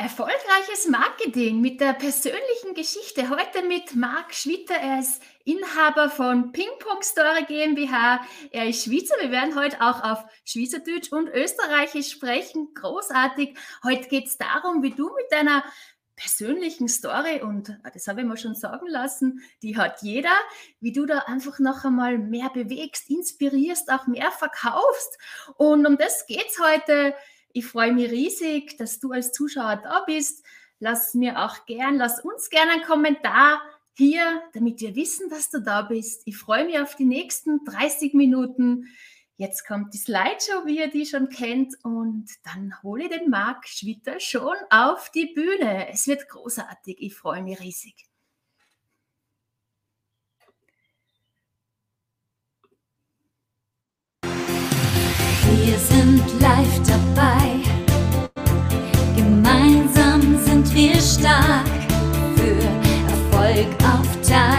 Erfolgreiches Marketing mit der persönlichen Geschichte. Heute mit Marc Schwitter. Er ist Inhaber von Ping Pong Story GmbH. Er ist Schweizer. Wir werden heute auch auf Schweizerdeutsch und Österreichisch sprechen. Großartig. Heute geht es darum, wie du mit deiner persönlichen Story, und das habe ich mir schon sagen lassen, die hat jeder, wie du da einfach noch einmal mehr bewegst, inspirierst, auch mehr verkaufst. Und um das geht es heute ich freue mich riesig, dass du als Zuschauer da bist. Lass mir auch gern, lass uns gerne einen Kommentar hier, damit wir wissen, dass du da bist. Ich freue mich auf die nächsten 30 Minuten. Jetzt kommt die Slideshow, wie ihr die schon kennt, und dann hole den Marc Schwitter schon auf die Bühne. Es wird großartig. Ich freue mich riesig. Wir sind live dabei. Gemeinsam sind wir stark für Erfolg auf deiner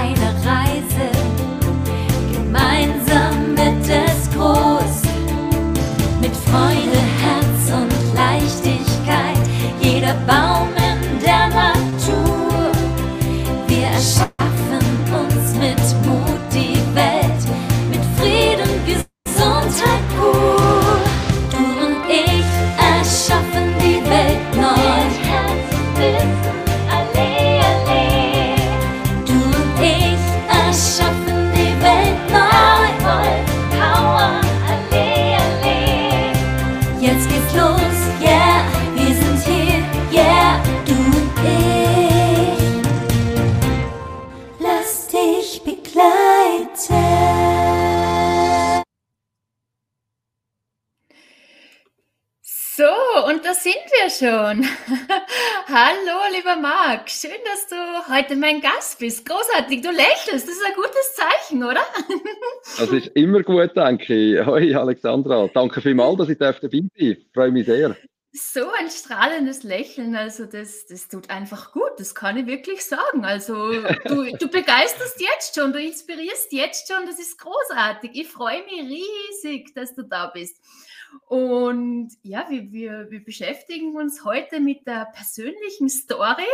Hallo, lieber Marc. Schön, dass du heute mein Gast bist. Großartig, du lächelst. Das ist ein gutes Zeichen, oder? Das ist immer gut, danke. ich. Hoi, Alexandra. Danke vielmals, dass ich dabei bin. Ich freue mich sehr. So ein strahlendes Lächeln, also das, das tut einfach gut, das kann ich wirklich sagen. Also du, du begeisterst jetzt schon, du inspirierst jetzt schon, das ist großartig. Ich freue mich riesig, dass du da bist. Und ja, wir, wir, wir beschäftigen uns heute mit der persönlichen Story,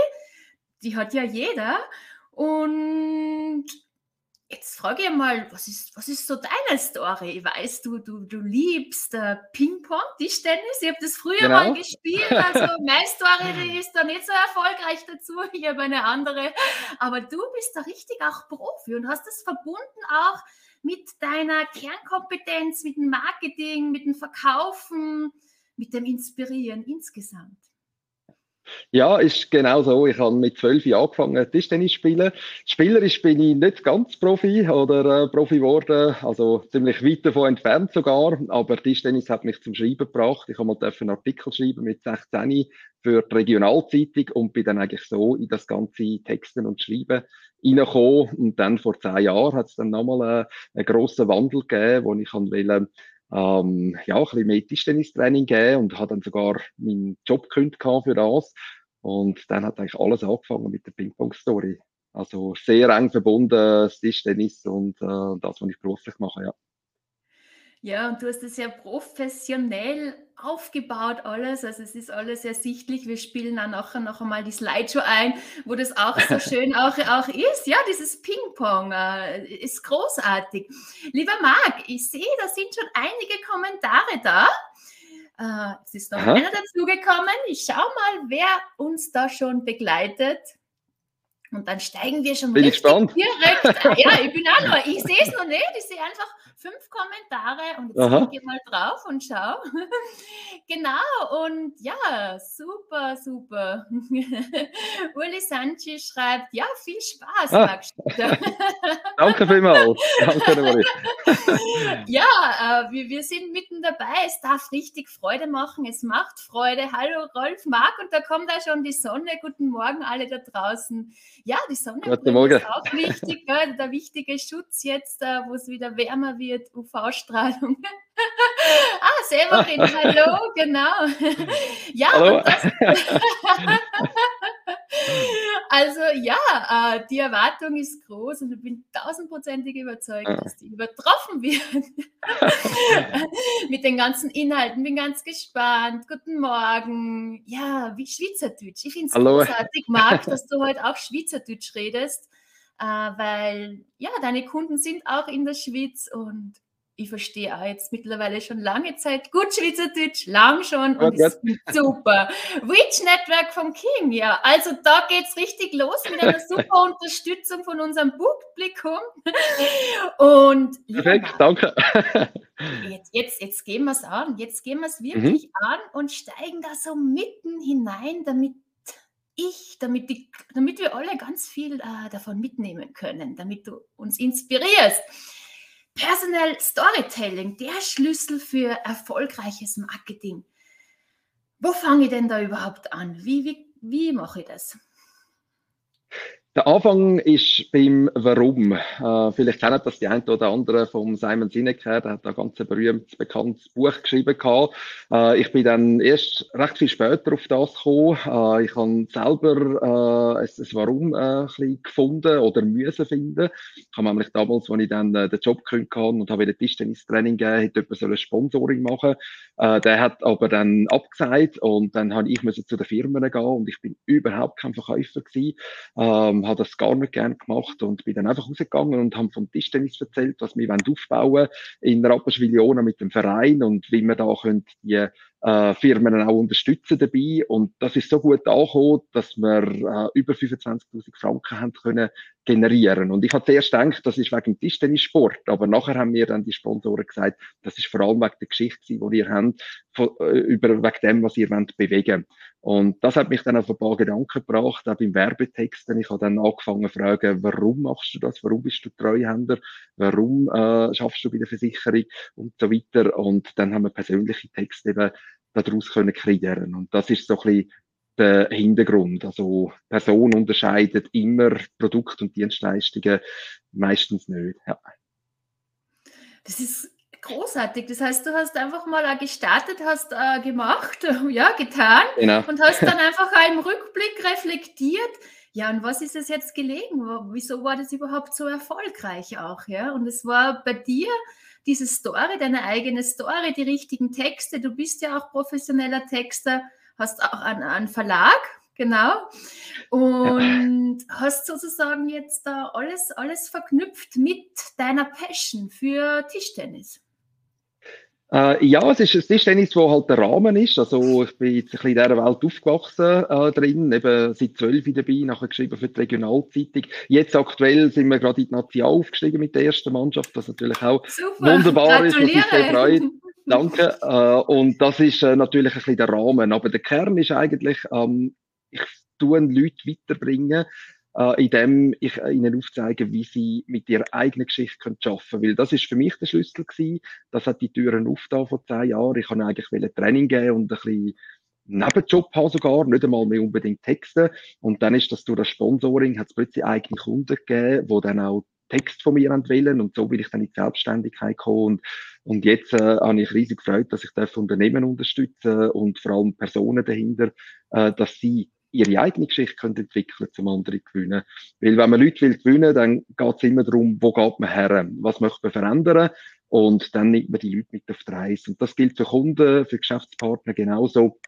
die hat ja jeder. Und Jetzt frage ich mal, was ist, was ist so deine Story? Ich weiß, du, du, du liebst äh, Ping-Pong, Tischtennis. Ich habe das früher Genau. mal gespielt. Also meine Story die ist da nicht so erfolgreich dazu. Ich habe eine andere. Aber du bist da richtig auch Profi und hast das verbunden auch mit deiner Kernkompetenz, mit dem Marketing, mit dem Verkaufen, mit dem Inspirieren insgesamt. Ja, ist genau so. Ich habe mit zwölf Jahren angefangen, Tischtennis zu spielen. Spielerisch bin ich nicht ganz Profi oder äh, Profi geworden, also ziemlich weit davon entfernt sogar. Aber Tischtennis hat mich zum Schreiben gebracht. Ich habe mal einen Artikel schreiben mit 16 für die Regionalzeitung und bin dann eigentlich so in das ganze Texten und Schreiben reingekommen. Und dann vor zehn Jahren hat es dann nochmal äh, einen grossen Wandel gegeben, wo ich kann wollte, ähm, ja, ein bisschen mehr Tischtennistraining gegeben und habe dann sogar meinen Job gekündigt für das. Und dann hat eigentlich alles angefangen mit der Ping-Pong-Story. Also sehr eng verbunden, das Tischtennis und äh, das, was ich beruflich mache, ja. Ja, und du hast es ja professionell aufgebaut alles. Also es ist alles ersichtlich. Wir spielen dann nachher noch einmal die Slideshow ein, wo das auch so schön auch, auch ist. Ja, dieses Ping-Pong äh, ist großartig. Lieber Marc, ich sehe, da sind schon einige Kommentare da. Äh, es ist noch Aha. einer dazugekommen. Ich schau mal, wer uns da schon begleitet. Und dann steigen wir schon Bin ich richtig gespannt. direkt. ein. Ja, ich bin auch noch. Ich sehe es noch nicht. Ich sehe einfach fünf Kommentare und jetzt Aha. klicke ich mal drauf und schau. genau. Und ja, super, super. Uli Sanchi schreibt, ja, viel Spaß, Ah. Max. Danke vielmals. Danke. Ja, äh, wir, wir sind mitten dabei. Es darf richtig Freude machen. Es macht Freude. Hallo Rolf, Marc, und da kommt auch schon die Sonne. Guten Morgen alle da draußen. Ja, die Sonne ist auch wichtig. Gell? Der wichtige Schutz jetzt, äh, wo es wieder wärmer wird, UV-Strahlung. ah, Severin, hallo, genau. ja, Hallo. das, Also ja, äh, die Erwartung ist groß und ich bin tausendprozentig überzeugt, dass die übertroffen wird. Mit den ganzen Inhalten, bin ganz gespannt. Guten Morgen. Ja, wie Schweizerdeutsch. Ich finde es großartig, Marc, dass du heute auch Schweizerdeutsch redest, äh, weil ja, deine Kunden sind auch in der Schweiz und ich verstehe auch jetzt mittlerweile schon lange Zeit gut Schweizerdeutsch, lang schon und ist super. Witch Network vom King, ja. Also da geht es richtig los mit einer super Unterstützung von unserem Publikum. Und Perfekt, danke. Jetzt, jetzt, jetzt gehen wir es an. Jetzt gehen wir es wirklich mhm. an und steigen da so mitten hinein, damit ich, damit, die, damit wir alle ganz viel äh, davon mitnehmen können, damit du uns inspirierst. Personal Storytelling, der Schlüssel für erfolgreiches Marketing. Wo fange ich denn da überhaupt an? Wie, wie, wie mache ich das? Der Anfang ist beim Warum. Äh, vielleicht kennen das die einen oder anderen vom Simon Sinek. Der hat da ganz ein berühmtes, bekanntes Buch geschrieben. Gehabt. Äh, ich bin dann erst recht viel später auf das gekommen. Äh, ich habe selber äh, ein, ein Warum äh, ein bisschen gefunden oder müssen finden. Ich habe nämlich damals, als ich dann äh, den Job gekündigt habe und habe wieder Tischtennis-Training gegeben, hätte jemand so ein Sponsoring machen äh, Der hat aber dann abgesagt und dann habe ich müssen zu den Firmen gehen und ich bin überhaupt kein Verkäufer gewesen. Ähm, habe das gar nicht gern gemacht und bin dann einfach rausgegangen und habe vom Tischtennis erzählt, was wir aufbauen wollen in Rapperswil-Jona mit dem Verein und wie wir da können die äh, Firmen auch unterstützen dabei. Und das ist so gut angekommen, dass wir äh, über 25.000 Franken haben können generieren. Und ich habe zuerst gedacht, das ist wegen Tischtennissport, aber nachher haben mir dann die Sponsoren gesagt, das ist vor allem wegen der Geschichte, die ihr habt, von, äh, über, wegen dem, was ihr wollt bewegen. Und das hat mich dann auf ein paar Gedanken gebracht, auch beim Werbetexten. Ich habe dann angefangen zu fragen, warum machst du das? Warum bist du Treuhänder? Warum äh, schaffst du bei der Versicherung? Und so weiter. Und dann haben wir persönliche Texte eben daraus können kreieren. Und das ist so ein bisschen der Hintergrund. Also Person unterscheidet immer Produkt und Dienstleistungen, meistens nicht. Ja. Das ist großartig. Das heißt, du hast einfach mal gestartet, hast äh, gemacht, ja, getan genau. und hast dann einfach im Rückblick reflektiert. Ja, und was ist es jetzt gelegen? Wieso war das überhaupt so erfolgreich auch? Ja, und es war bei dir diese Story, deine eigene Story, die richtigen Texte. Du bist ja auch professioneller Texter, hast auch einen, einen Verlag, genau. Und ja. hast sozusagen jetzt da alles, alles verknüpft mit deiner Passion für Tischtennis. Äh, ja, es ist, es ist Tennis, wo halt der Rahmen ist. Also ich bin jetzt ein bisschen in dieser Welt aufgewachsen äh, drin, eben seit zwölf dabei, nachher geschrieben für die Regionalzeitung. Jetzt aktuell sind wir gerade in die National aufgestiegen mit der ersten Mannschaft, was natürlich auch Super. wunderbar ist, was mich sehr freut. Danke. Äh, und das ist äh, natürlich ein bisschen der Rahmen. Aber der Kern ist eigentlich, ähm, ich tue Leute weiterbringen, äh, indem ich ihnen aufzeige, wie sie mit ihrer eigenen Geschichte können arbeiten können. Weil das ist für mich der Schlüssel gewesen. Das hat die Türen aufgetan vor zehn Jahren. Ich kann eigentlich Training geben und ein bisschen Nebenjob haben sogar, nicht einmal mehr unbedingt Texte. Und dann ist das durch das Sponsoring, hat es plötzlich eigene Kunden gegeben, die dann auch Text von mir wählen und so bin ich dann in die Selbstständigkeit gekommen und, und jetzt äh, habe ich riesig gefreut, dass ich Unternehmen unterstützen und vor allem Personen dahinter, äh, dass sie ihre eigene Geschichte können entwickeln zum anderen gewinnen. Weil wenn man Leute will gewinnen, dann geht es immer darum, wo geht man her, was möchte man verändern und dann nimmt man die Leute mit auf die Reise. Und das gilt für Kunden, für Geschäftspartner genauso.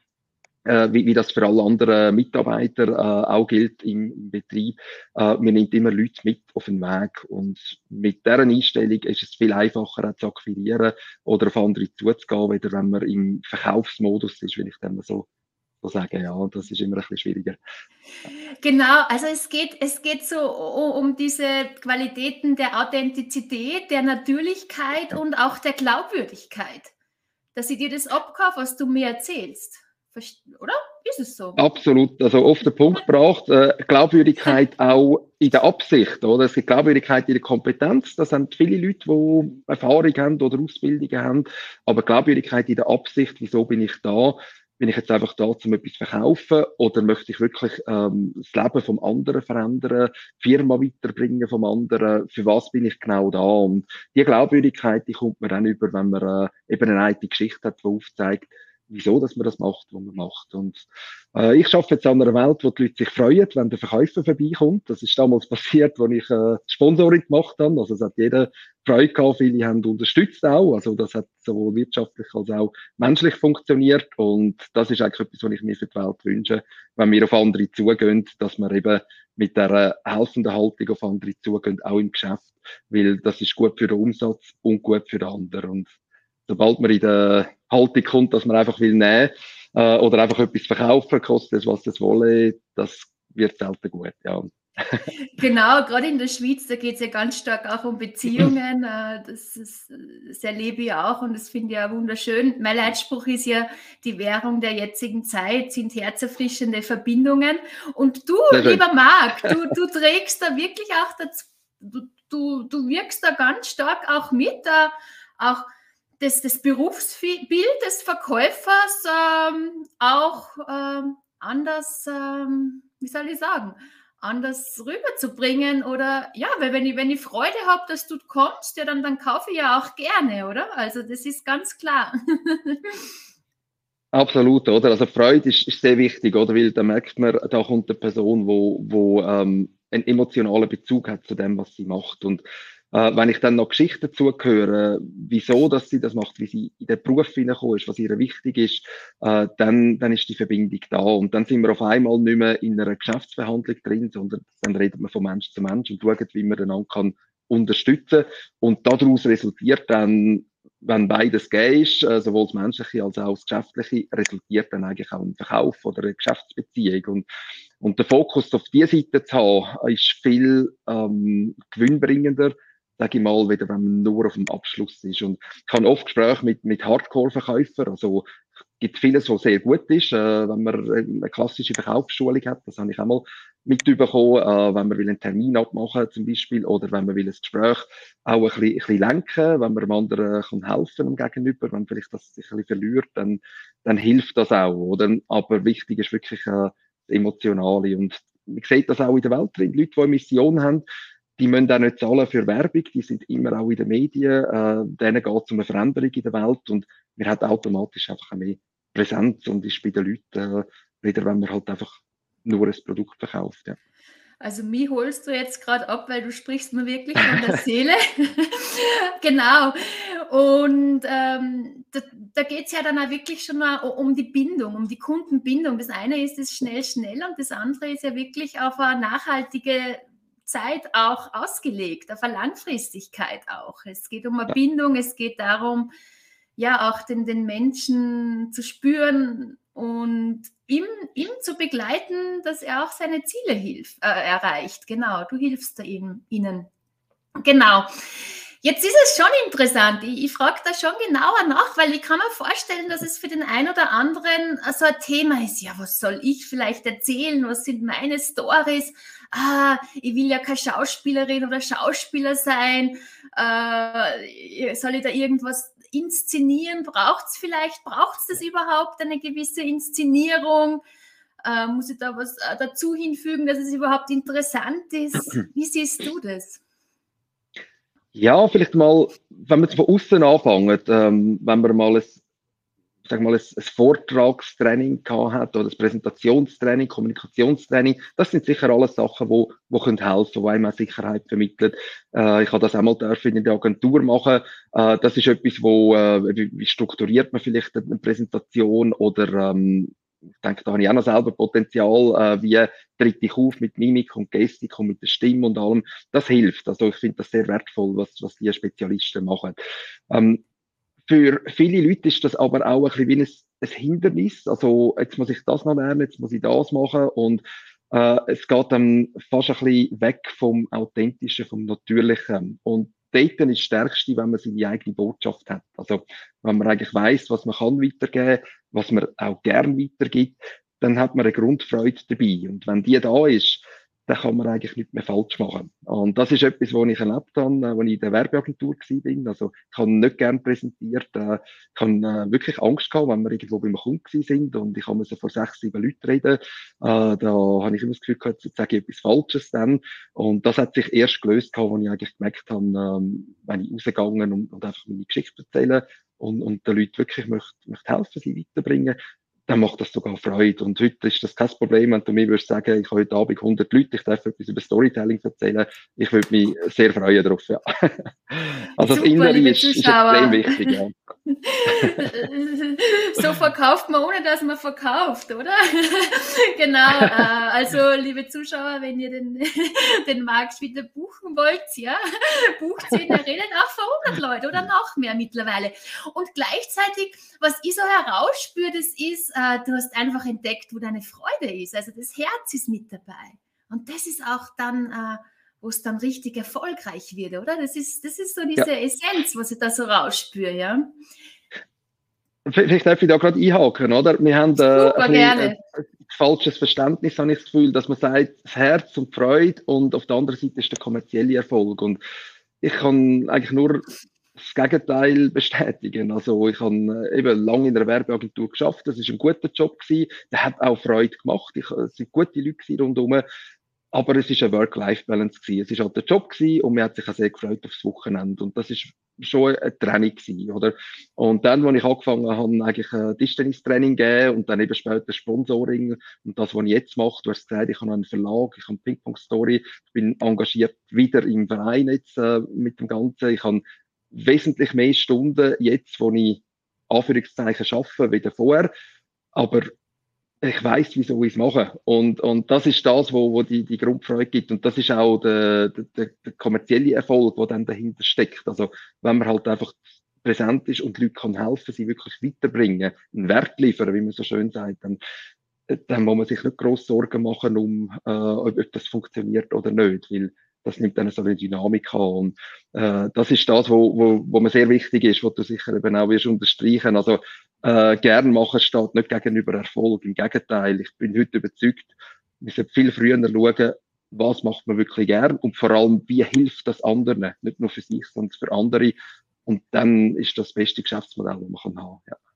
Äh, wie, wie das für alle anderen Mitarbeiter äh, auch gilt im, im Betrieb. Äh, man nimmt immer Leute mit auf den Weg und mit deren Einstellung ist es viel einfacher zu akquirieren oder auf andere zuzugehen, weder wenn man im Verkaufsmodus ist, will ich dann so so sagen, ja, das ist immer ein bisschen schwieriger. Genau, also es geht, es geht so um diese Qualitäten der Authentizität, der Natürlichkeit ja. und auch der Glaubwürdigkeit. Dass ich dir das abkaufe, was du mir erzählst. Oder? Ist es so? Absolut. Also auf den Punkt gebracht, äh, Glaubwürdigkeit auch in der Absicht, oder? Es gibt Glaubwürdigkeit in der Kompetenz. Das sind viele Leute, die Erfahrung haben oder Ausbildungen haben. Aber Glaubwürdigkeit in der Absicht, wieso bin ich da? Bin ich jetzt einfach da, um etwas zu verkaufen oder möchte ich wirklich ähm, das Leben vom anderen verändern, die Firma weiterbringen vom anderen, für was bin ich genau da? Und die Glaubwürdigkeit, die kommt man dann über, wenn man äh, eben eine alte Geschichte hat, die aufzeigt, wieso dass man das macht, was man macht. Und äh, ich arbeite jetzt an einer Welt, wo die Leute sich freuen, wenn der Verkäufer vorbeikommt. Das ist damals passiert, als ich äh, Sponsoring gemacht habe. Also es hat jeder Freude gehabt, viele haben unterstützt auch. Also das hat sowohl wirtschaftlich als auch menschlich funktioniert. Und das ist eigentlich etwas, was ich mir für die Welt wünsche, wenn wir auf andere zugehen, dass wir eben mit der helfenden Haltung auf andere zugehen, auch im Geschäft, weil das ist gut für den Umsatz und gut für den anderen. Und sobald man in der Haltung kommt, dass man einfach will nehmen äh, oder einfach etwas verkaufen, kostet es, was es wolle, das wird selten gut, ja. genau, gerade in der Schweiz, da geht es ja ganz stark auch um Beziehungen. Äh, das, ist, das erlebe ich auch und das finde ich auch wunderschön. Mein Leitspruch ist ja, die Währung der jetzigen Zeit sind herzerfrischende Verbindungen. Und du, lieber Marc, du, du trägst da wirklich auch dazu, du, du, du wirkst da ganz stark auch mit, da auch das, das Berufsbild des Verkäufers ähm, auch ähm, anders, ähm, wie soll ich sagen, anders rüberzubringen oder ja, weil wenn ich, wenn ich Freude habe, dass du kommst, ja, dann, dann kaufe ich ja auch gerne, oder? Also das ist ganz klar. Absolut, oder? Also Freude ist, ist sehr wichtig, oder? Weil da merkt man, da kommt eine Person, wo, wo ähm, einen emotionalen Bezug hat zu dem, was sie macht. Und äh, wenn ich dann noch Geschichten zugehöre, wieso dass sie das macht, wie sie in den Beruf hineingekommen ist, was ihr wichtig ist, äh, dann, dann ist die Verbindung da. Und dann sind wir auf einmal nicht mehr in einer Geschäftsverhandlung drin, sondern dann redet man von Mensch zu Mensch und schaut, wie man einander kann unterstützen. Und daraus resultiert dann, wenn beides gegeben ist, äh, sowohl das Menschliche als auch das Geschäftliche, resultiert dann eigentlich auch ein Verkauf oder eine Geschäftsbeziehung. Und, und der Fokus auf diese Seite zu haben, ist viel ähm, gewinnbringender, sage ich mal, wieder wenn man nur auf dem Abschluss ist. Und ich habe oft Gespräche mit, mit Hardcore-Verkäufern, also gibt vieles, was sehr gut ist, äh, wenn man eine klassische Verkaufsschulung hat, das habe ich auch mal mitbekommen, äh, wenn man will einen Termin abmachen zum Beispiel oder wenn man will ein Gespräch auch ein bisschen, ein bisschen lenken, wenn man dem anderen kann helfen dem Gegenüber, wenn vielleicht das sich ein bisschen verliert, dann, dann hilft das auch, oder? Aber wichtig ist wirklich äh, das Emotionale und man sieht das auch in der Welt drin, Leute, die eine Mission haben, die müssen auch nicht zahlen für Werbung, die sind immer auch in den Medien, äh, denen geht es um eine Veränderung in der Welt und wir haben automatisch einfach mehr Präsenz und ist bei den Leuten äh, wieder, wenn man halt einfach nur ein Produkt verkauft. Ja. Also mich holst du jetzt gerade ab, weil du sprichst mir wirklich von der Seele. genau. Und ähm, da, da geht es ja dann auch wirklich schon mal um die Bindung, um die Kundenbindung. Das eine ist das schnell, schnell und das andere ist ja wirklich auf eine nachhaltige Zeit auch ausgelegt, auf eine Langfristigkeit auch. Es geht um eine Bindung, es geht darum, ja, auch den, den Menschen zu spüren und ihm, ihm zu begleiten, dass er auch seine Ziele hilft, äh, erreicht. Genau, du hilfst da ihm, ihnen. Genau. Jetzt ist es schon interessant. Ich, ich frage da schon genauer nach, weil ich kann mir vorstellen, dass es für den einen oder anderen so ein Thema ist. Ja, was soll ich vielleicht erzählen? Was sind meine Stories? Ah, ich will ja keine Schauspielerin oder Schauspieler sein. Äh, soll ich da irgendwas inszenieren? Braucht es vielleicht, braucht es das überhaupt, eine gewisse Inszenierung? Äh, muss ich da was äh, dazu hinfügen, dass es überhaupt interessant ist? Wie siehst du das? Ja, vielleicht mal, wenn wir von außen anfangen, ähm, wenn wir mal ein, sag mal, ein, ein Vortragstraining gehabt hat oder ein Präsentationstraining, Kommunikationstraining, das sind sicher alles Sachen, wo, wo können helfen, wo einem auch Sicherheit vermitteln. Äh, ich habe das einmal dürfen in der Agentur machen. Äh, das ist etwas, wo, äh, wie, strukturiert man vielleicht eine Präsentation oder ähm, ich denke, da habe ich auch noch selber Potenzial, äh, wie tritt ich auf mit Mimik und Gestik und mit der Stimme und allem. Das hilft. Also ich finde das sehr wertvoll, was, was die Spezialisten machen. Ähm, für viele Leute ist das aber auch ein bisschen wie ein, ein Hindernis. Also jetzt muss ich das noch lernen, jetzt muss ich das machen und äh, es geht dann fast ein bisschen weg vom Authentischen, vom Natürlichen. Und dort ist das Stärkste, wenn man seine eigene Botschaft hat. Also, wenn man eigentlich weiß, was man kann weitergeben, was man auch gern weitergibt, dann hat man eine Grundfreude dabei. Und wenn die da ist, dann kann man eigentlich nicht mehr falsch machen. Und das ist etwas, was ich erlebt habe, äh, als ich in der Werbeagentur war. Also, ich habe nicht gern präsentiert, äh, ich habe äh, wirklich Angst gehabt, wenn wir irgendwo beim Kunden sind und ich habe so vor sechs, sieben Leuten reden. Da habe ich immer das Gefühl gehabt, jetzt sage ich etwas Falsches dann. Und das hat sich erst gelöst als ich eigentlich gemerkt habe, ähm, wenn ich rausgegangen und, und einfach meine Geschichte erzähle, und, und den Leuten wirklich möchte, möchte helfen, sie weiterbringen, dann macht das sogar Freude. Und heute ist das kein Problem, wenn du mir würdest sagen, ich habe heute Abend 100 Leute, ich darf etwas über Storytelling erzählen. Ich würde mich sehr freuen darauf, ja. Also Super, das Innere ist, ist extrem wichtig, ja. so verkauft man, ohne dass man verkauft, oder? genau. Äh, also, liebe Zuschauer, wenn ihr den, den Markt wieder buchen wollt, ja, bucht ihn, er redet auch für 100 Leute oder noch mehr mittlerweile. Und gleichzeitig, was ich so herausspüre, das ist, äh, du hast einfach entdeckt, wo deine Freude ist. Also, das Herz ist mit dabei. Und das ist auch dann, äh, wo es dann richtig erfolgreich wird, oder? Das ist, das ist so diese ja. Essenz, was ich da so rausspüre, ja. Vielleicht darf ich da gerade einhaken, oder? Wir haben äh, ein, ein, falsches Verständnis, habe ich das Gefühl, dass man sagt, das Herz und Freude und auf der anderen Seite ist der kommerzielle Erfolg. Und ich kann eigentlich nur das Gegenteil bestätigen. Also ich habe äh, eben lange in der Werbeagentur geschafft, das ist ein guter Job gewesen, der hat auch Freude gemacht. Ich, es sind gute Leute rundherum, aber es ist eine Work-Life-Balance gewesen. Es ist halt der Job gewesen und man hat sich auch sehr gefreut aufs Wochenende. Und das ist schon eine Training gewesen, oder? Und dann, als ich angefangen habe, eigentlich ein Tischtennis-Training gegeben und dann eben später Sponsoring und das, was ich jetzt mache, du hast gesagt, ich habe einen Verlag, ich habe Ping-Pong-Story, ich bin engagiert wieder im Verein jetzt äh, mit dem Ganzen. Ich habe wesentlich mehr Stunden jetzt, wo ich Anführungszeichen schaffe, wie vorher. Aber ich weiß, wieso ich es mache. Und, und das ist das, wo, wo die, die Grundfreude gibt. Und das ist auch der, der, der kommerzielle Erfolg, der dann dahinter steckt. Also, wenn man halt einfach präsent ist und Leute kann helfen, sie wirklich weiterbringen, einen Wert liefern, wie man so schön sagt, dann, dann muss man sich nicht groß Sorgen machen, um, äh, ob das funktioniert oder nicht, weil das nimmt dann so eine Dynamik an. Und äh, das ist das, wo, wo, wo mir sehr wichtig ist, was du sicher eben auch wirst unterstreichen. Also äh, gern machen steht nicht gegenüber Erfolg. Im Gegenteil, ich bin heute überzeugt, wir sollten viel früher schauen, was macht man wirklich gern und vor allem, wie hilft das anderen, nicht nur für sich, sondern für andere. Und dann ist das, beste Geschäftsmodell, das man haben kann. Ja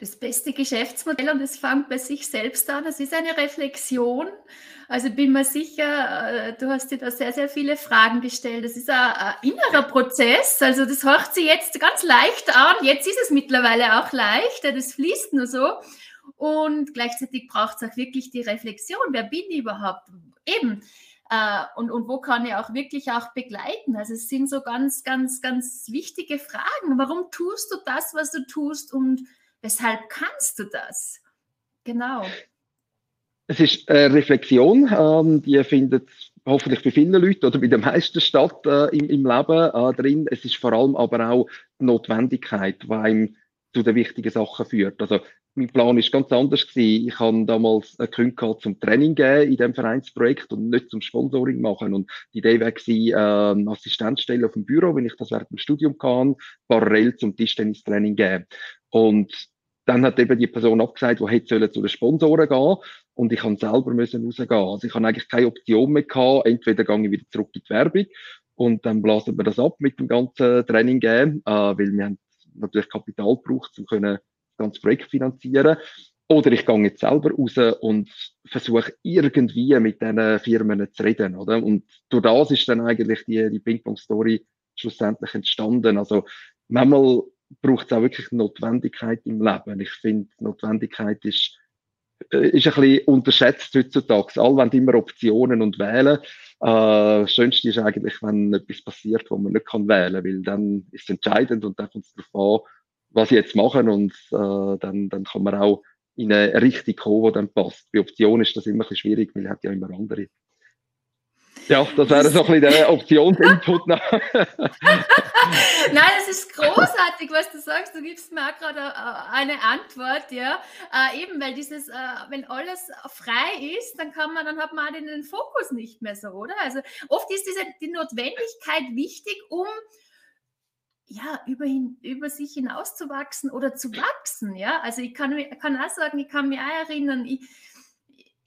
das beste Geschäftsmodell und es fängt bei sich selbst an. Das ist eine Reflexion. Also bin mir sicher, äh, du hast dir da sehr, sehr viele Fragen gestellt. Das ist ein, ein innerer Prozess. Also das hört sich jetzt ganz leicht an. Jetzt ist es mittlerweile auch leicht. Das fließt nur so. Und gleichzeitig braucht es auch wirklich die Reflexion. Wer bin ich überhaupt? Eben. Uh, und, und wo kann ich auch wirklich auch begleiten? Also es sind so ganz, ganz, ganz wichtige Fragen. Warum tust du das, was du tust? Und Weshalb kannst du das? Genau. Es ist eine Reflexion, ähm, die findet hoffentlich bei vielen Leuten oder bei den meisten statt äh, im, im Leben äh, drin. Es ist vor allem aber auch die Notwendigkeit, die einem zu den wichtigen Sachen führt. Also mein Plan ist ganz anders gewesen. Ich habe damals eine Kündigung zum Training geben in dem Vereinsprojekt und nicht zum Sponsoring machen. Und die Idee war gewesen, äh, Assistenzstelle auf dem Büro, wenn ich das während dem Studium kann, parallel zum Tischtennistraining geben. Und dann hat eben die Person abgesagt, die hätte zu den Sponsoren gehen und ich kann selber müssen rausgehen. Also ich habe eigentlich keine Option mehr gehabt. Entweder gehe ich wieder zurück in die Werbung und dann blasen wir das ab mit dem ganzen Training geben, äh, weil wir haben natürlich Kapital gebraucht, um können das ganze Projekt finanzieren. Oder ich gehe jetzt selber raus und versuche irgendwie mit diesen Firmen zu reden, oder? Und durch das ist dann eigentlich die, die Ping-Pong-Story schlussendlich entstanden. Also manchmal braucht es auch wirklich Notwendigkeit im Leben. Ich finde, Notwendigkeit ist, äh, ist ein bisschen unterschätzt heutzutage. Alle wollen immer Optionen und wählen. Äh, Schönste ist eigentlich, wenn etwas passiert, wo man nicht kann wählen kann, weil dann ist es entscheidend und dann kommt es darauf an, was sie jetzt machen und äh, dann, dann kann man auch in eine Richtung kommen, die dann passt. Bei Optionen ist das immer ein bisschen schwierig, weil man hat ja immer andere. Ja, das wäre so ein bisschen der Optionsinput. Nein, es ist großartig, was du sagst. Du gibst mir auch gerade äh, eine Antwort, ja. Äh, eben, weil dieses, äh, wenn alles frei ist, dann kann man, dann hat man den, den Fokus nicht mehr so, oder? Also oft ist diese die Notwendigkeit wichtig, um ja, über, hin, über sich hinauszuwachsen oder zu wachsen, ja. Also ich kann, kann auch sagen, ich kann mich auch erinnern, ich,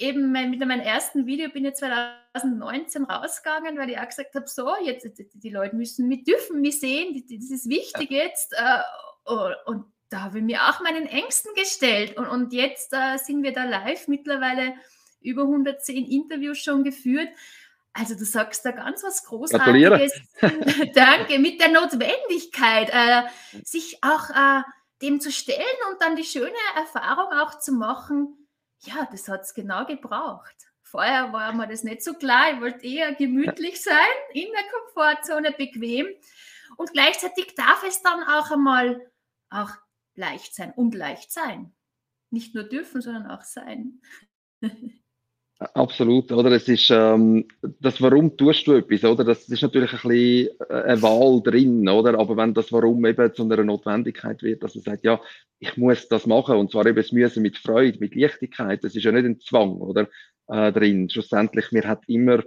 eben mein, mit meinem ersten Video bin ich 2019 rausgegangen, weil ich auch gesagt habe, so, jetzt die Leute müssen mich dürfen mich sehen, das ist wichtig jetzt. Äh, und da habe ich mir auch meinen Ängsten gestellt. Und, und jetzt äh, sind wir da live, mittlerweile über 110 Interviews schon geführt. Also du sagst da ganz was Großartiges. Danke, mit der Notwendigkeit, äh, sich auch dem zu stellen und dann die schöne Erfahrung auch zu machen. Ja, das hat es genau gebraucht. Vorher war mir das nicht so klar. Ich wollte eher gemütlich sein, in der Komfortzone, bequem. Und gleichzeitig darf es dann auch einmal auch leicht sein und leicht sein. Nicht nur dürfen, sondern auch sein. Absolut, oder? Es ist ähm, das Warum tust du etwas, oder? Das ist natürlich ein bisschen äh, eine Wahl drin, oder? Aber wenn das Warum eben zu einer Notwendigkeit wird, dass man sagt, ja, ich muss das machen und zwar eben das Müssen mit Freude, mit Leichtigkeit, das ist ja nicht ein Zwang, oder? Äh, drin. Schlussendlich, mir hat immer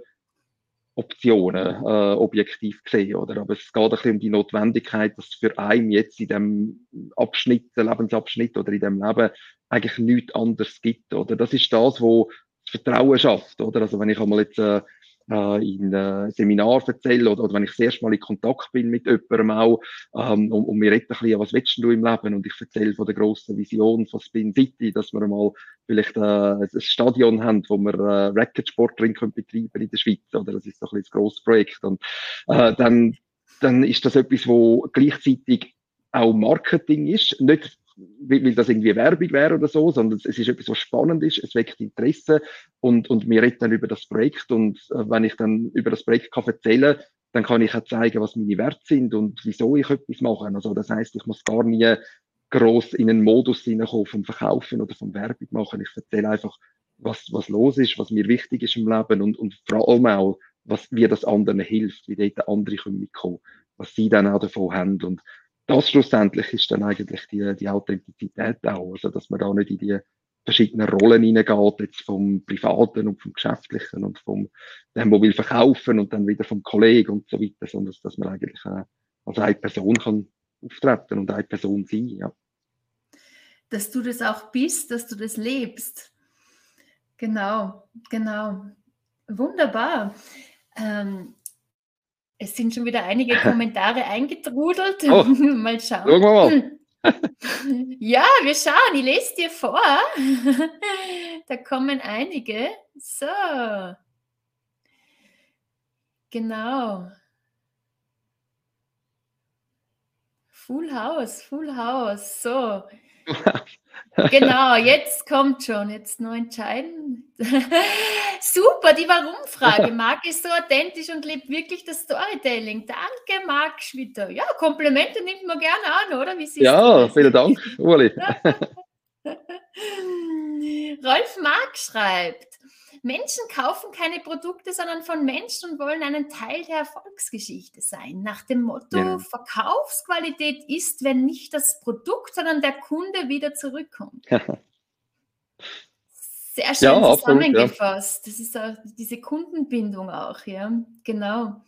Optionen äh, objektiv gesehen, oder? Aber es geht ein bisschen um die Notwendigkeit, dass für einen jetzt in dem Abschnitt, Lebensabschnitt oder in dem Leben eigentlich nichts anderes gibt, oder? Das ist das, wo Vertrauen schafft, oder? Also wenn ich einmal jetzt äh, äh in ein Seminar erzähle oder, oder wenn ich das erste Mal in Kontakt bin mit jemandem auch ähm, und, und mir redet ein bisschen, was willst du im Leben und ich erzähle von der grossen Vision von Spin City, dass wir mal vielleicht äh, ein Stadion haben, wo wir äh, Racketsport drin können betreiben in der Schweiz, oder? Das ist so ein bisschen das grosses Projekt und äh, dann, dann ist das etwas, wo gleichzeitig auch Marketing ist, nicht weil das irgendwie Werbung wäre oder so, sondern es ist etwas, was spannend ist, es weckt Interesse und, und wir reden dann über das Projekt und äh, wenn ich dann über das Projekt kann erzählen dann kann ich auch zeigen, was meine Werte sind und wieso ich etwas mache. Also das heißt, ich muss gar nie groß in einen Modus hineinkommen vom Verkaufen oder vom Werbung machen. Ich erzähle einfach, was, was los ist, was mir wichtig ist im Leben und, und vor allem auch, was, wie das anderen hilft, wie dort andere mitkommen, was sie dann auch davon haben. Und das schlussendlich ist dann eigentlich die, die Authentizität auch, also dass man da nicht in die verschiedenen Rollen hineingeht, jetzt vom Privaten und vom Geschäftlichen und vom dem, der will verkaufen und dann wieder vom Kollegen und so weiter, sondern dass man eigentlich äh, als eine Person kann auftreten und eine Person sein, ja. Dass du das auch bist, dass du das lebst. Genau, genau. Wunderbar. Ähm, es sind schon wieder einige Kommentare eingetrudelt. Oh, mal schauen. Wir mal. Ja, wir schauen. Ich lese dir vor. Da kommen einige. So. Genau. Full House, Full House. So. Genau, jetzt kommt schon, jetzt nur entscheiden. Super, die Warum-Frage. Marc ist so authentisch und lebt wirklich das Storytelling. Danke, Marc Schwitter. Ja, Komplimente nimmt man gerne an, oder? Wie ja, vielen Dank, Uli. Rolf Mark schreibt, Menschen kaufen keine Produkte, sondern von Menschen und wollen einen Teil der Erfolgsgeschichte sein. Nach dem Motto, ja. Verkaufsqualität ist, wenn nicht das Produkt, sondern der Kunde wieder zurückkommt. Sehr schön ja, zusammengefasst. Absolut, ja. Das ist auch diese Kundenbindung auch, ja, genau.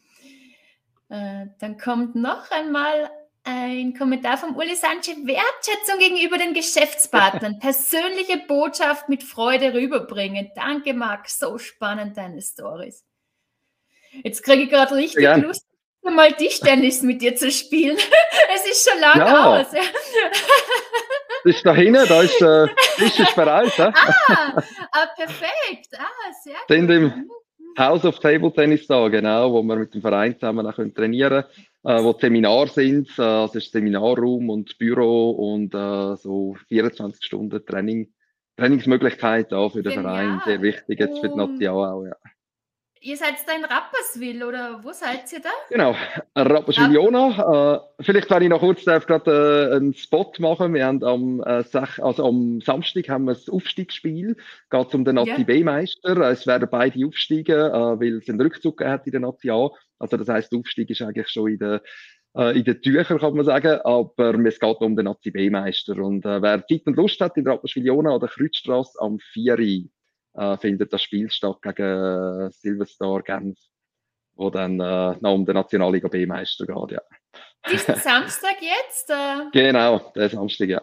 Äh, dann kommt noch einmal ein Kommentar vom Uli Sanchez. Wertschätzung gegenüber den Geschäftspartnern. Persönliche Botschaft mit Freude rüberbringen. Danke, Marc. So spannend, deine Stories. Jetzt kriege ich gerade richtig ja. Lust, mal Tischtennis mit dir zu spielen. es ist schon lange ja. aus. Ja. Das ist da hinten, da ist äh, Tisch ist bereit. Ja? Ah, ah, perfekt. Ah, sehr gut. House of Table Tennis da, genau, wo wir mit dem Verein zusammen auch trainieren können äh, wo Seminar sind. Äh, also ist Seminarraum und Büro und äh, so 24 Stunden Training, Trainingsmöglichkeit auch für den Genial. Verein. Sehr wichtig jetzt für die Natia auch, ja. Ihr seid da in Rapperswil oder wo seid ihr da? Genau, Rapperswil Jona. Äh, vielleicht, wenn ich noch kurz darf, gerade äh, einen Spot machen. Wir haben am, äh, also am Samstag haben wir das Aufstiegsspiel. Geht um den Nazi ja. B-Meister. Es werden beide aufsteigen, äh, weil es einen Rückzug hat in der Nazi A. Also das heißt, der Aufstieg ist eigentlich schon in der äh, in den Tüchern, kann man sagen, aber es geht um den Nazi B-Meister. Und äh, wer Zeit und Lust hat, in Rapperswil Jona oder Kreuzstrasse am 4 äh, findet das Spiel statt gegen äh, Silverstar Genf, wo dann äh, noch um den Nationalliga B-Meister geht. Ja. Diesen Samstag jetzt? Äh, genau, der Samstag, ja.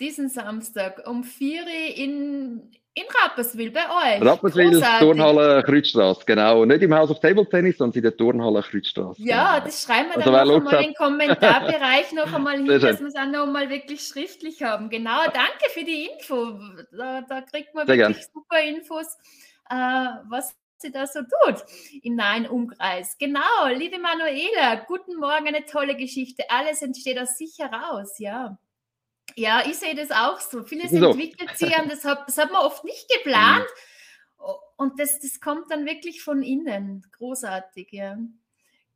Diesen Samstag um 4 Uhr in, in Rapperswil bei euch. Rapperswil, Turnhalle Kreuzstraße, genau. Nicht im House of Table Tennis, sondern in der Turnhalle Kreuzstraße. Ja, genau. das schreiben wir also dann noch einmal in den Kommentarbereich noch einmal hin, dass wir es auch noch einmal wirklich schriftlich haben. Genau, danke für die Info. Da, da kriegt man Sehr wirklich gern. super Infos, äh, was sie da so tut im nahen Umkreis. Genau, liebe Manuela, guten Morgen, eine tolle Geschichte. Alles entsteht aus sich heraus, ja. Ja, ich sehe das auch so. Vieles so. entwickelt sich und das hat, das hat man oft nicht geplant. Mhm. Und das, das kommt dann wirklich von innen. Großartig, ja.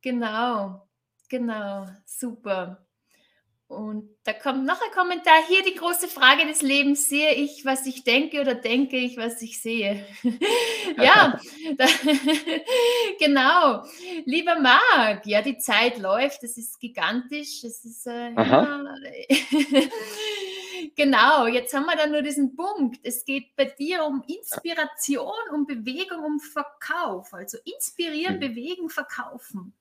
Genau, genau, super. Und da kommt noch ein Kommentar. Hier die große Frage des Lebens. Sehe ich, was ich denke oder denke ich, was ich sehe? ja, da, genau. Lieber Marc, ja, die Zeit läuft. Es ist gigantisch. Es ist äh, ja, genau. Jetzt haben wir dann nur diesen Punkt. Es geht bei dir um Inspiration, um Bewegung, um Verkauf. Also inspirieren, mhm. bewegen, verkaufen.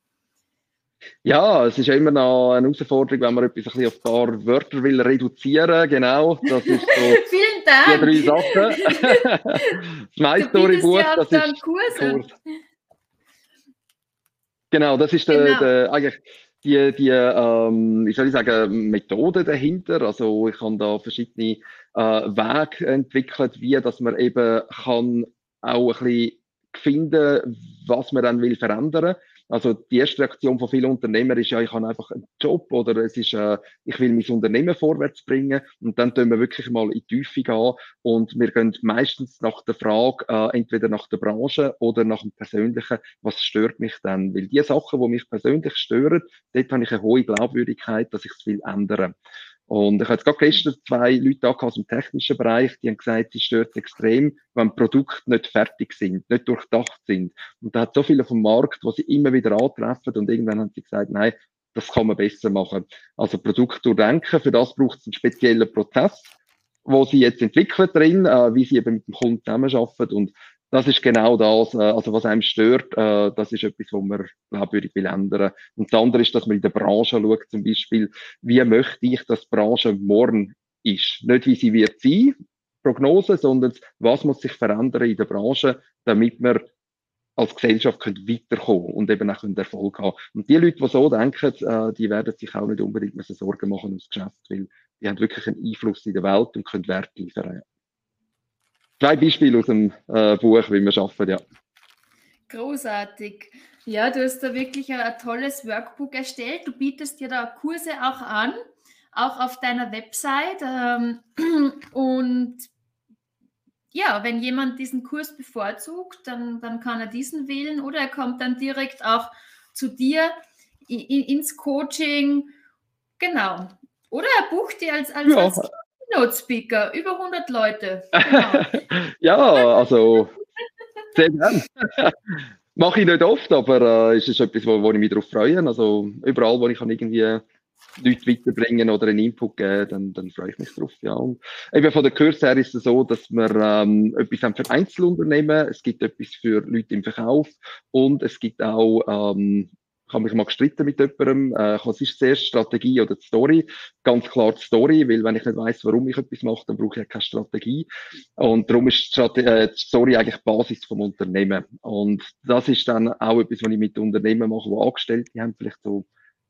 Ja, es ist immer noch eine Herausforderung, wenn man etwas ein, auf ein paar Wörter will reduzieren Genau, das ist so Vielen Dank. die drei Sachen. das MyStory-Buch, das ist Kurs. Genau, das ist genau. Der, der, eigentlich die, die ähm, ich soll sagen, Methode dahinter. Also ich habe da verschiedene äh, Wege entwickelt, wie dass man eben kann auch ein bisschen finden, was man dann will verändern will also die erste Reaktion von vielen Unternehmern ist ja, ich habe einfach einen Job oder es ist, äh, ich will mein Unternehmen vorwärts bringen und dann tun wir wirklich mal in die Tiefe gehen und wir gehen meistens nach der Frage, äh, entweder nach der Branche oder nach dem Persönlichen, was stört mich denn? Weil die Sachen, die mich persönlich stören, dort habe ich eine hohe Glaubwürdigkeit, dass ich es will ändern. Und ich jetzt gerade gestern zwei Leute aus dem technischen Bereich, die haben gesagt, sie stört extrem, wenn Produkte nicht fertig sind, nicht durchdacht sind. Und da hat so viele vom Markt, wo sie immer wieder antreffen und irgendwann haben sie gesagt, nein, das kann man besser machen. Also Produkt durchdenken, für das braucht es einen speziellen Prozess, wo sie jetzt entwickelt drin, äh, wie sie eben mit dem Kunden zusammenarbeiten und das ist genau das, äh, also was einem stört, äh, das ist etwas, wo man glaubwürdig will ändern. Und das andere ist, dass man in der Branche schaut, zum Beispiel, wie möchte ich, dass die Branche morgen ist? Nicht, wie sie wird sein, Prognose, sondern was muss sich verändern in der Branche, damit wir als Gesellschaft können weiterkommen und eben auch Erfolg haben. Und die Leute, die so denken, äh, die werden sich auch nicht unbedingt mehr Sorgen machen ums Geschäft, weil die haben wirklich einen Einfluss in der Welt und können Wert liefern zwei Beispiele aus dem äh, Buch, wie wir arbeiten, ja. Großartig. Ja, du hast da wirklich ein, ein, tolles Workbook erstellt. Du bietest dir da Kurse auch an, auch auf deiner Website. Ähm, und ja, wenn jemand diesen Kurs bevorzugt, dann, dann kann er diesen wählen oder er kommt dann direkt auch zu dir in, ins Coaching. Genau. Oder er bucht dir als, als, ja. als Keynote Speaker, über 100 Leute. Genau. ja, also sehr gern. Mache ich nicht oft, aber äh, ist es etwas, wo, wo ich mich darauf freue. Also überall, wo ich kann irgendwie Leute weiterbringen oder einen Input geben, dann, dann freue ich mich drauf. Ja. Und eben von der Kurs her ist es so, dass wir ähm, etwas haben für Einzelunternehmen, es gibt etwas für Leute im Verkauf und es gibt auch ähm, ich habe mich mal gestritten mit jemandem, äh, was ist zuerst Strategie oder die Story? Ganz klar die Story, weil wenn ich nicht weiß, warum ich etwas mache, dann brauche ich ja keine Strategie. Und darum ist die, Strate äh, die Story eigentlich Basis vom Unternehmen. Und das ist dann auch etwas, was ich mit Unternehmen mache, die Angestellte haben, vielleicht so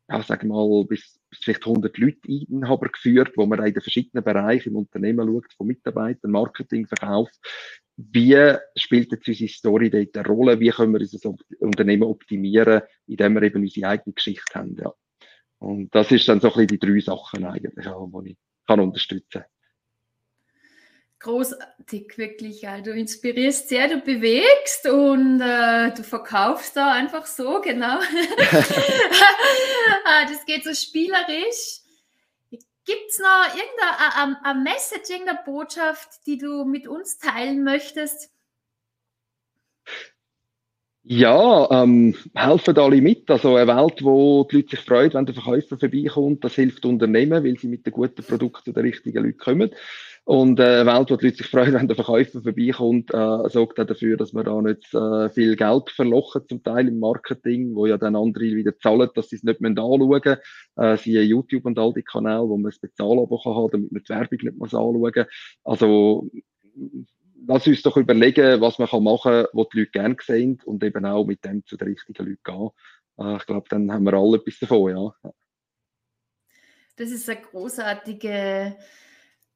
ja, sagen mal, bis, bis vielleicht 100 Leute Inhaber geführt, wo man in den verschiedenen Bereichen im Unternehmen schaut, von Mitarbeitern, Marketing, Verkauf. Wie spielt jetzt unsere Story dort eine Rolle? Wie können wir unser Unternehmen optimieren, indem wir eben unsere eigene Geschichte haben? Ja. Und das ist dann so ein bisschen die drei Sachen eigentlich, die ich kann unterstützen kann großartig, wirklich. Ja. Du inspirierst sehr, du bewegst und äh, du verkaufst da einfach so, genau. Ah, das geht so spielerisch. Gibt es noch irgendeine a, a Message, irgendeine Botschaft, die du mit uns teilen möchtest? Ja, ähm, helfen alle mit. Also eine Welt, wo die Leute sich freuen, wenn der Verkäufer vorbeikommt, das hilft Unternehmen, weil sie mit den guten Produkten zu den richtigen Leuten kommen. Und äh, eine Welt, wo die Leute sich freuen, wenn der Verkäufer vorbeikommt, äh, sorgt auch dafür, dass wir da nicht äh, viel Geld verlochen, zum Teil im Marketing, wo ja dann andere wieder zahlen, dass sie es nicht mehr anschauen. Äh, siehe YouTube und all die Kanäle, wo man es bezahlen kann, damit man die Werbung nicht muss anschauen Also, lass uns doch überlegen, was man machen kann, was die Leute gerne sehen und eben auch mit dem zu den richtigen Leuten gehen. Äh, ich glaube, dann haben wir alle etwas davon, ja. Das ist eine großartige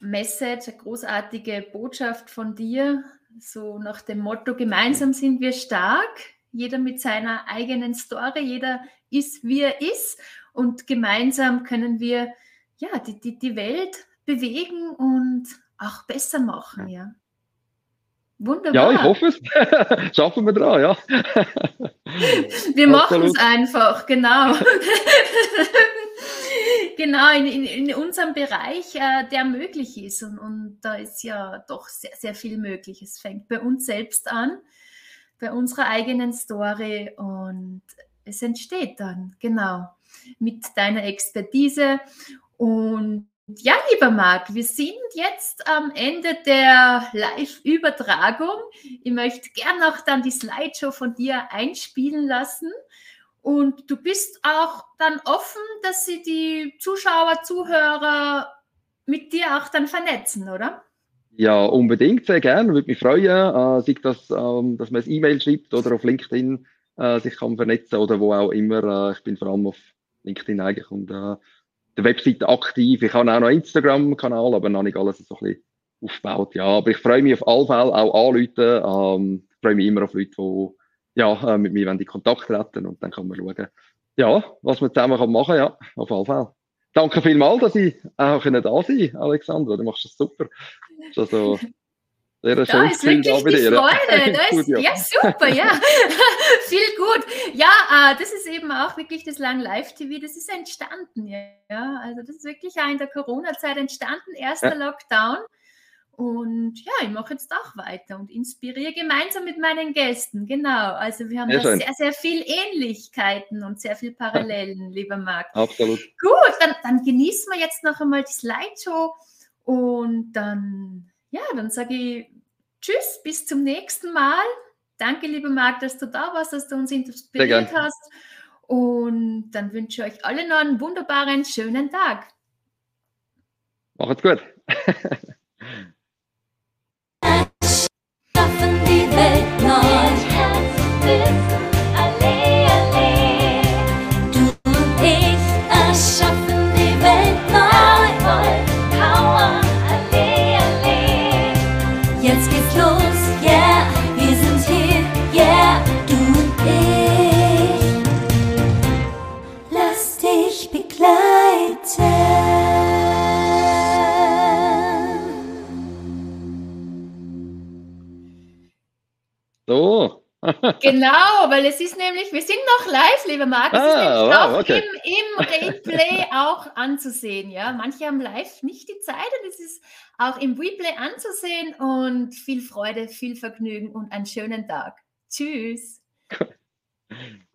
Message, eine großartige Botschaft von dir. so nach dem Motto, gemeinsam sind wir stark, jeder mit seiner eigenen Story, jeder ist, wie er ist und gemeinsam können wir ja, die, die, die Welt bewegen und auch besser machen, ja. Wunderbar. Ja, ich hoffe es. Schaffen wir dran, ja. wir machen es einfach, genau. genau, in, in, in, unserem Bereich, äh, der möglich ist. Und, und da ist ja doch sehr, sehr viel möglich. Es fängt bei uns selbst an, bei unserer eigenen Story und es entsteht dann, genau, mit deiner Expertise. Und ja, lieber Marc, wir sind jetzt am Ende der Live-Übertragung. Ich möchte gerne noch dann die Slideshow von dir einspielen lassen. Und du bist auch dann offen, dass sie die Zuschauer, Zuhörer mit dir auch dann vernetzen, oder? Ja, unbedingt, sehr gerne. Würde mich freuen, äh, sei das, ähm, dass man ein E-Mail schreibt oder auf LinkedIn äh, sich kann vernetzen oder wo auch immer. Äh, ich bin vor allem auf LinkedIn eigentlich und äh, der Webseite aktiv. Ich habe auch noch einen Instagram-Kanal, aber noch nicht alles so ein bisschen aufgebaut. Ja, aber ich freue mich auf alle Fälle auch anrufen. Ähm, ich freue mich immer auf Leute, die ja, äh, mit mir in Kontakt treten und dann kann man schauen, ja, was man zusammen kann machen ja, auf alle Fälle. Danke vielmals, dass ich auch da sein konnte, Alexandra. Du machst das super. Das ist also sehr ja, schön ist wirklich da dir. Freude. Das ist, ja. super, ja. Viel gut. Ja, äh, das ist eben auch wirklich das Lang Live TV, das ist entstanden. Ja, also das ist wirklich auch in der Corona-Zeit entstanden, erster ja. Lockdown. Und ja, ich mache jetzt auch weiter und inspiriere gemeinsam mit meinen Gästen. Genau. Also wir haben sehr sehr, sehr viel Ähnlichkeiten und sehr viel Parallelen, lieber Marc. Absolut. Gut, dann, dann genießen wir jetzt noch einmal die Slideshow und dann ja, dann sage ich Tschüss, bis zum nächsten Mal. Danke, lieber Marc, dass du da warst, dass du uns inspiriert hast. Und dann wünsche ich euch alle noch einen wunderbaren, schönen Tag. Macht's gut. genau, weil es ist nämlich, wir sind noch live, lieber Marc, es ah, ist wow, auch okay. im, im Replay auch anzusehen. Ja, manche haben live nicht die Zeit und es ist auch im Replay anzusehen und viel Freude, viel Vergnügen und einen schönen Tag. Tschüss.